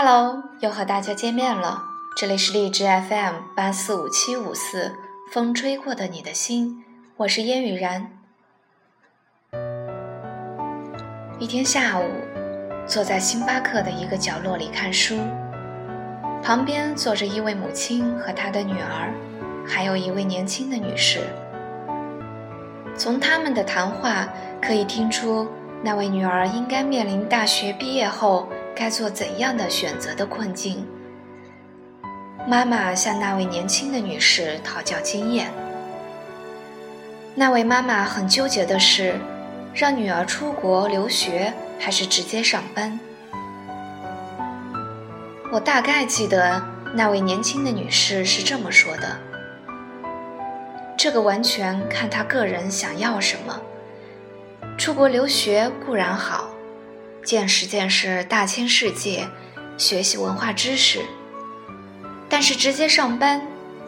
Hello，又和大家见面了。这里是荔枝 FM 八四五七五四，风吹过的你的心，我是烟雨然。一天下午，坐在星巴克的一个角落里看书，旁边坐着一位母亲和她的女儿，还有一位年轻的女士。从他们的谈话可以听出，那位女儿应该面临大学毕业后该做怎样的选择的困境。妈妈向那位年轻的女士讨教经验。那位妈妈很纠结的是，让女儿出国留学还是直接上班。我大概记得那位年轻的女士是这么说的。这个完全看她个人想要什么。出国留学固然好，见识见识大千世界，学习文化知识。但是直接上班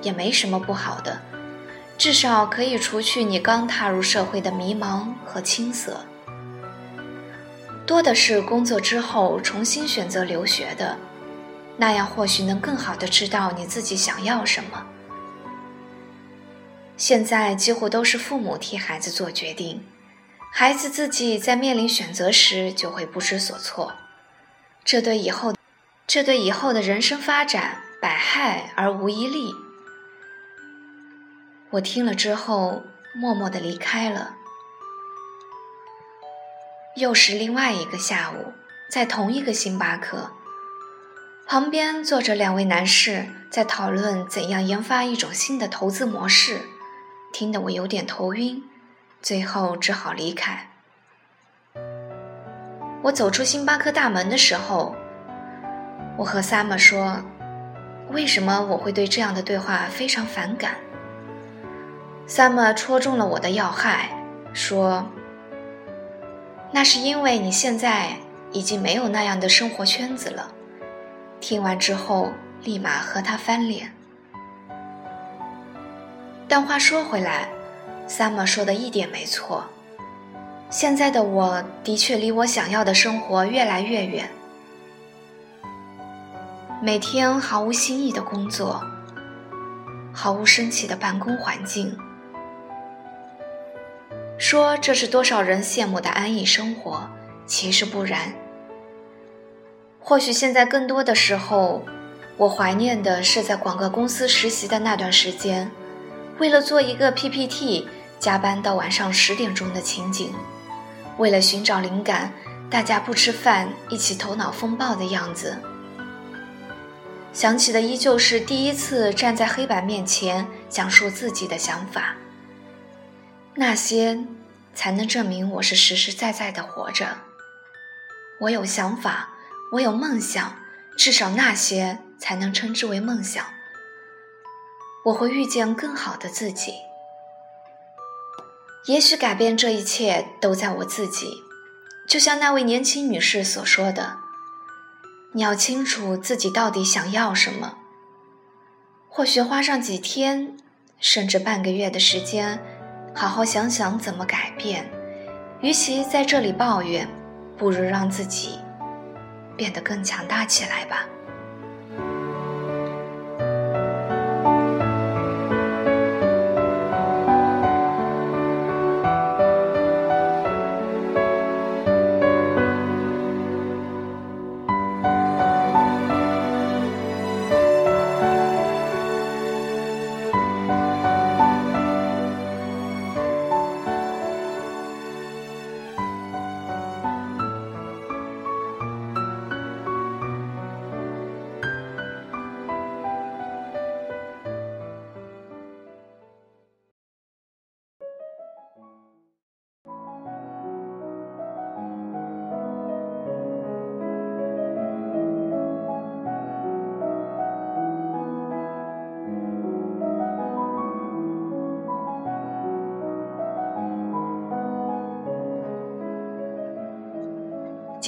也没什么不好的，至少可以除去你刚踏入社会的迷茫和青涩。多的是工作之后重新选择留学的，那样或许能更好的知道你自己想要什么。现在几乎都是父母替孩子做决定，孩子自己在面临选择时就会不知所措，这对以后，这对以后的人生发展百害而无一利。我听了之后，默默地离开了。又是另外一个下午，在同一个星巴克，旁边坐着两位男士，在讨论怎样研发一种新的投资模式。听得我有点头晕，最后只好离开。我走出星巴克大门的时候，我和 Summer 说：“为什么我会对这样的对话非常反感？”Summer 戳中了我的要害，说：“那是因为你现在已经没有那样的生活圈子了。”听完之后，立马和他翻脸。但话说回来，Summer 说的一点没错。现在的我的确离我想要的生活越来越远。每天毫无新意的工作，毫无生气的办公环境，说这是多少人羡慕的安逸生活，其实不然。或许现在更多的时候，我怀念的是在广告公司实习的那段时间。为了做一个 PPT，加班到晚上十点钟的情景；为了寻找灵感，大家不吃饭一起头脑风暴的样子。想起的依旧是第一次站在黑板面前讲述自己的想法。那些才能证明我是实实在在的活着。我有想法，我有梦想，至少那些才能称之为梦想。我会遇见更好的自己。也许改变这一切都在我自己，就像那位年轻女士所说的：“你要清楚自己到底想要什么。或许花上几天，甚至半个月的时间，好好想想怎么改变。与其在这里抱怨，不如让自己变得更强大起来吧。”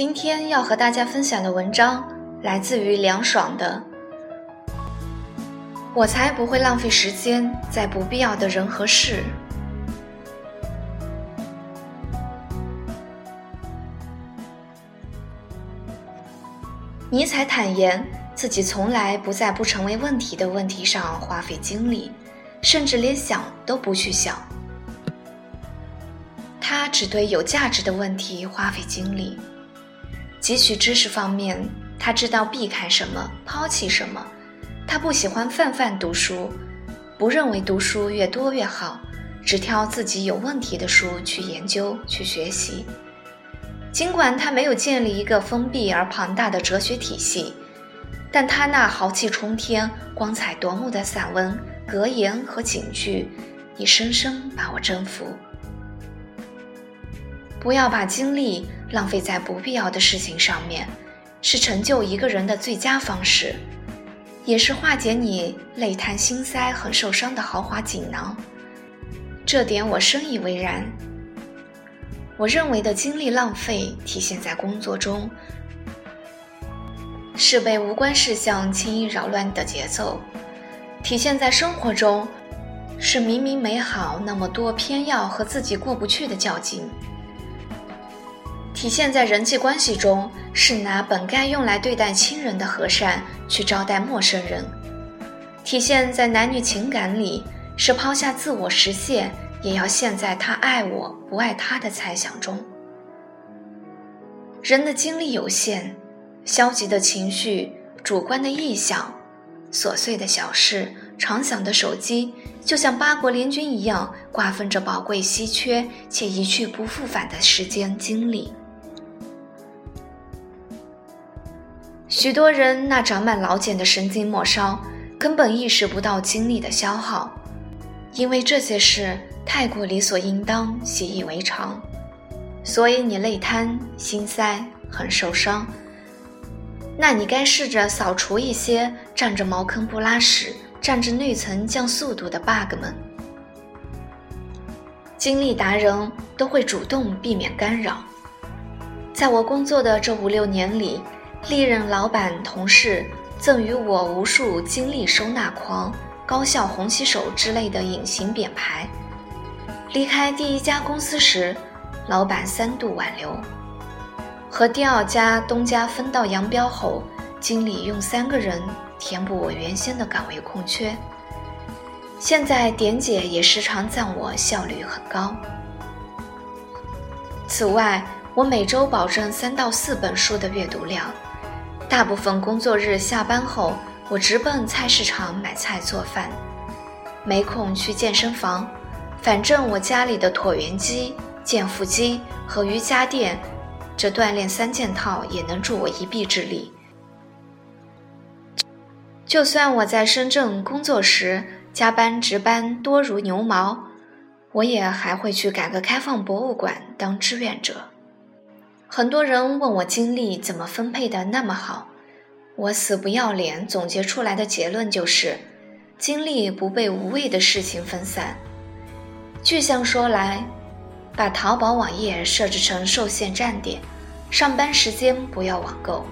今天要和大家分享的文章来自于凉爽的。我才不会浪费时间在不必要的人和事。尼采坦言自己从来不在不成为问题的问题上花费精力，甚至连想都不去想。他只对有价值的问题花费精力。汲取知识方面，他知道避开什么，抛弃什么。他不喜欢泛泛读书，不认为读书越多越好，只挑自己有问题的书去研究、去学习。尽管他没有建立一个封闭而庞大的哲学体系，但他那豪气冲天、光彩夺目的散文、格言和警句，已深深把我征服。不要把精力浪费在不必要的事情上面，是成就一个人的最佳方式，也是化解你泪瘫心塞、很受伤的豪华锦囊。这点我深以为然。我认为的精力浪费体现在工作中，是被无关事项轻易扰乱的节奏；体现在生活中，是明明美好那么多偏要和自己过不去的较劲。体现在人际关系中，是拿本该用来对待亲人的和善去招待陌生人；体现在男女情感里，是抛下自我实现，也要陷在他爱我不爱他的猜想中。人的精力有限，消极的情绪、主观的臆想、琐碎的小事、常响的手机，就像八国联军一样，瓜分着宝贵、稀缺且一去不复返的时间精力。许多人那长满老茧的神经末梢，根本意识不到精力的消耗，因为这些事太过理所应当、习以为常，所以你累瘫、心塞、很受伤。那你该试着扫除一些占着茅坑不拉屎、占着内存降速度的 bug 们。精力达人都会主动避免干扰。在我工作的这五六年里。历任老板、同事赠予我无数“精力收纳狂”“高效红旗手”之类的隐形匾牌。离开第一家公司时，老板三度挽留；和第二家东家分道扬镳后，经理用三个人填补我原先的岗位空缺。现在点姐也时常赞我效率很高。此外，我每周保证三到四本书的阅读量。大部分工作日下班后，我直奔菜市场买菜做饭，没空去健身房。反正我家里的椭圆机、健腹机和瑜伽垫，这锻炼三件套也能助我一臂之力。就算我在深圳工作时加班值班多如牛毛，我也还会去改革开放博物馆当志愿者。很多人问我精力怎么分配的那么好，我死不要脸总结出来的结论就是：精力不被无谓的事情分散。具象说来，把淘宝网页设置成受限站点，上班时间不要网购，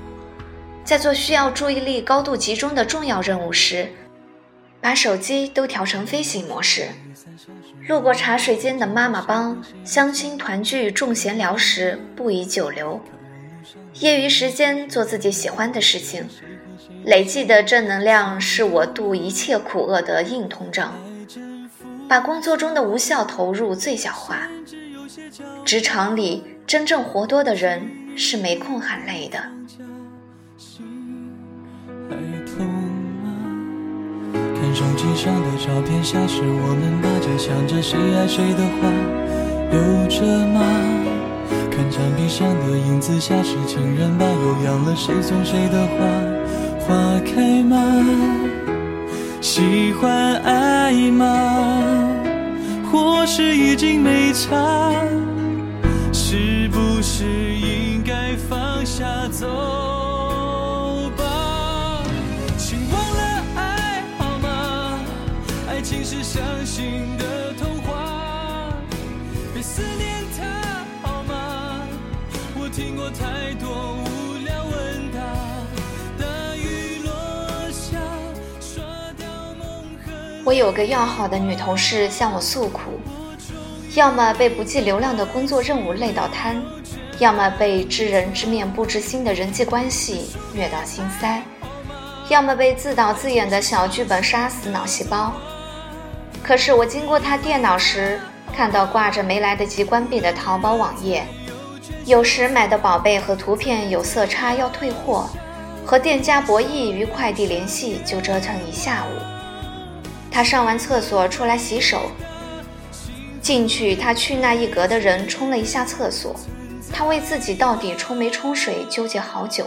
在做需要注意力高度集中的重要任务时，把手机都调成飞行模式。路过茶水间的妈妈帮，相亲团聚重闲聊时不宜久留。业余时间做自己喜欢的事情，累计的正能量是我度一切苦厄的硬通胀。把工作中的无效投入最小化。职场里真正活多的人是没空喊累的。手机上的照片，下是我们把着想着谁爱谁的话，留着吗？看墙壁上的影子，像是情人吧，又养了谁送谁的花？花开吗？喜欢爱吗？或是已经没差？是伤心的童话，别思念他好吗？我听过太多无聊问答。大雨落下，刷掉梦痕。我有个要好的女同事向我诉苦，要么被不计流量的工作任务累到瘫，要么被知人知面不知心的人际关系虐到心塞，要么被自导自演的小剧本杀死脑细胞。可是我经过他电脑时，看到挂着没来得及关闭的淘宝网页，有时买的宝贝和图片有色差要退货，和店家博弈与快递联系就折腾一下午。他上完厕所出来洗手。进去，他去那一格的人冲了一下厕所，他为自己到底冲没冲水纠结好久。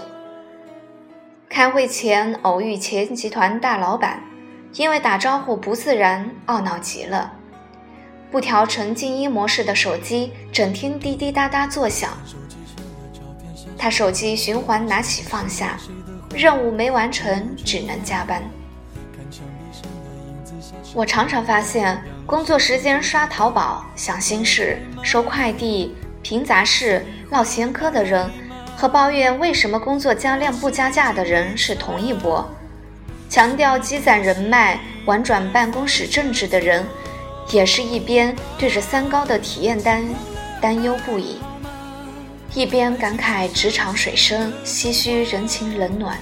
开会前偶遇前集团大老板，因为打招呼不自然，懊恼极了。不调成静音模式的手机整天滴滴答答作响，他手机循环拿起放下，任务没完成只能加班。我常常发现，工作时间刷淘宝、想心事、收快递、评杂事、唠闲嗑的人，和抱怨为什么工作加量不加价的人是同一波；强调积攒人脉、玩转办公室政治的人，也是一边对着三高的体验单担忧不已，一边感慨职场水深，唏嘘人情冷暖。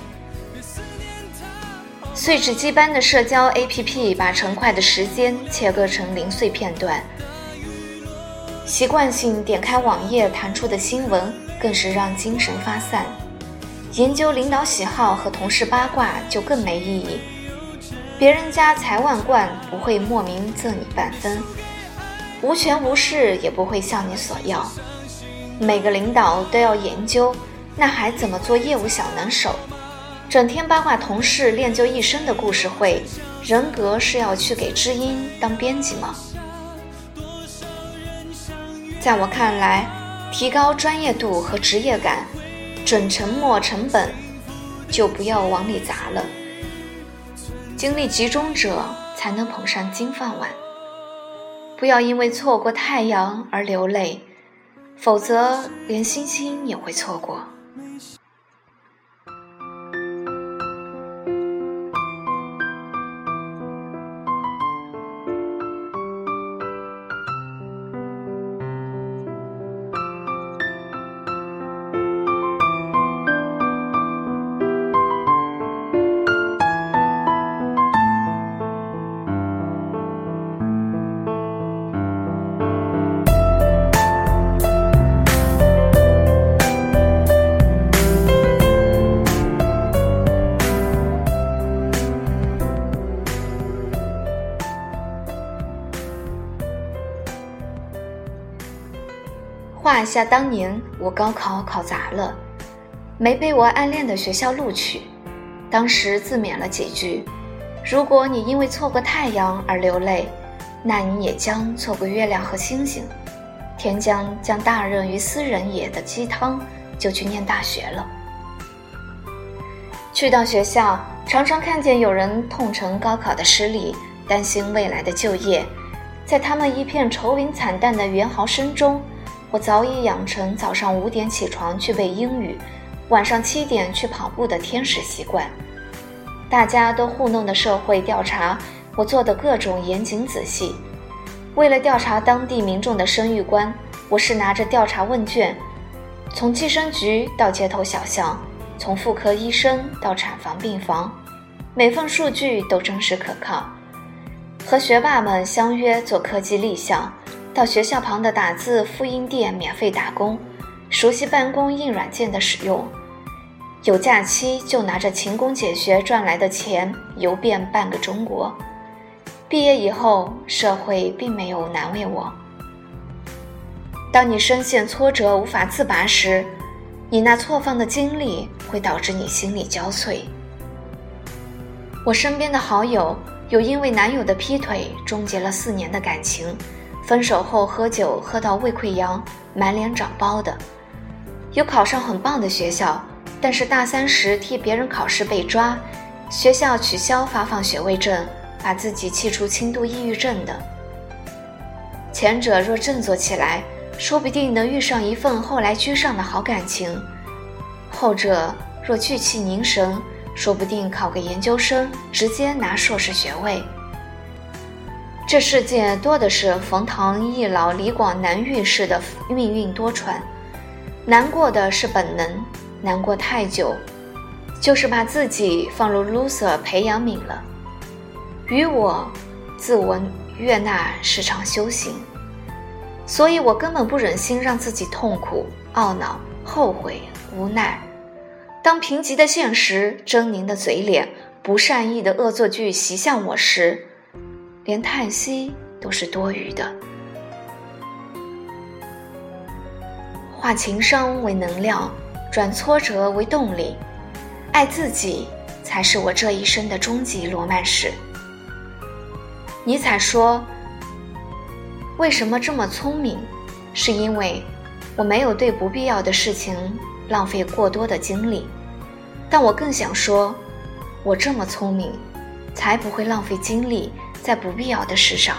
碎纸机般的社交 APP 把成块的时间切割成零碎片段，习惯性点开网页弹出的新闻更是让精神发散。研究领导喜好和同事八卦就更没意义。别人家财万贯不会莫名赠你半分，无权无势也不会向你索要。每个领导都要研究，那还怎么做业务小能手？整天八卦同事练就一身的故事会，人格是要去给知音当编辑吗？在我看来，提高专业度和职业感，准沉没成本就不要往里砸了。精力集中者才能捧上金饭碗。不要因为错过太阳而流泪，否则连星星也会错过。画下当年我高考考砸了，没被我暗恋的学校录取，当时自勉了几句：如果你因为错过太阳而流泪，那你也将错过月亮和星星。天将将大任于斯人也的鸡汤，就去念大学了。去到学校，常常看见有人痛陈高考的失利，担心未来的就业，在他们一片愁云惨淡的猿嚎声中。我早已养成早上五点起床去背英语，晚上七点去跑步的天使习惯。大家都糊弄的社会调查，我做的各种严谨仔细。为了调查当地民众的生育观，我是拿着调查问卷，从计生局到街头小巷，从妇科医生到产房病房，每份数据都真实可靠。和学霸们相约做科技立项。到学校旁的打字复印店免费打工，熟悉办公硬软件的使用。有假期就拿着勤工俭学赚来的钱游遍半个中国。毕业以后，社会并没有难为我。当你深陷挫折无法自拔时，你那错放的精力会导致你心力交瘁。我身边的好友有因为男友的劈腿终结了四年的感情。分手后喝酒喝到胃溃疡、满脸长包的，有考上很棒的学校，但是大三时替别人考试被抓，学校取消发放学位证，把自己气出轻度抑郁症的。前者若振作起来，说不定能遇上一份后来居上的好感情；后者若聚气凝神，说不定考个研究生，直接拿硕士学位。这世界多的是冯唐易老、李广难遇式的命运多舛，难过的是本能，难过太久，就是把自己放入 loser 培养皿了。于我，自我悦纳是场修行，所以我根本不忍心让自己痛苦、懊恼、后悔、无奈。当贫瘠的现实、狰狞的嘴脸、不善意的恶作剧袭向我时，连叹息都是多余的。化情商为能量，转挫折为动力，爱自己才是我这一生的终极罗曼史。尼采说：“为什么这么聪明？是因为我没有对不必要的事情浪费过多的精力。但我更想说，我这么聪明，才不会浪费精力在不必要的事上。”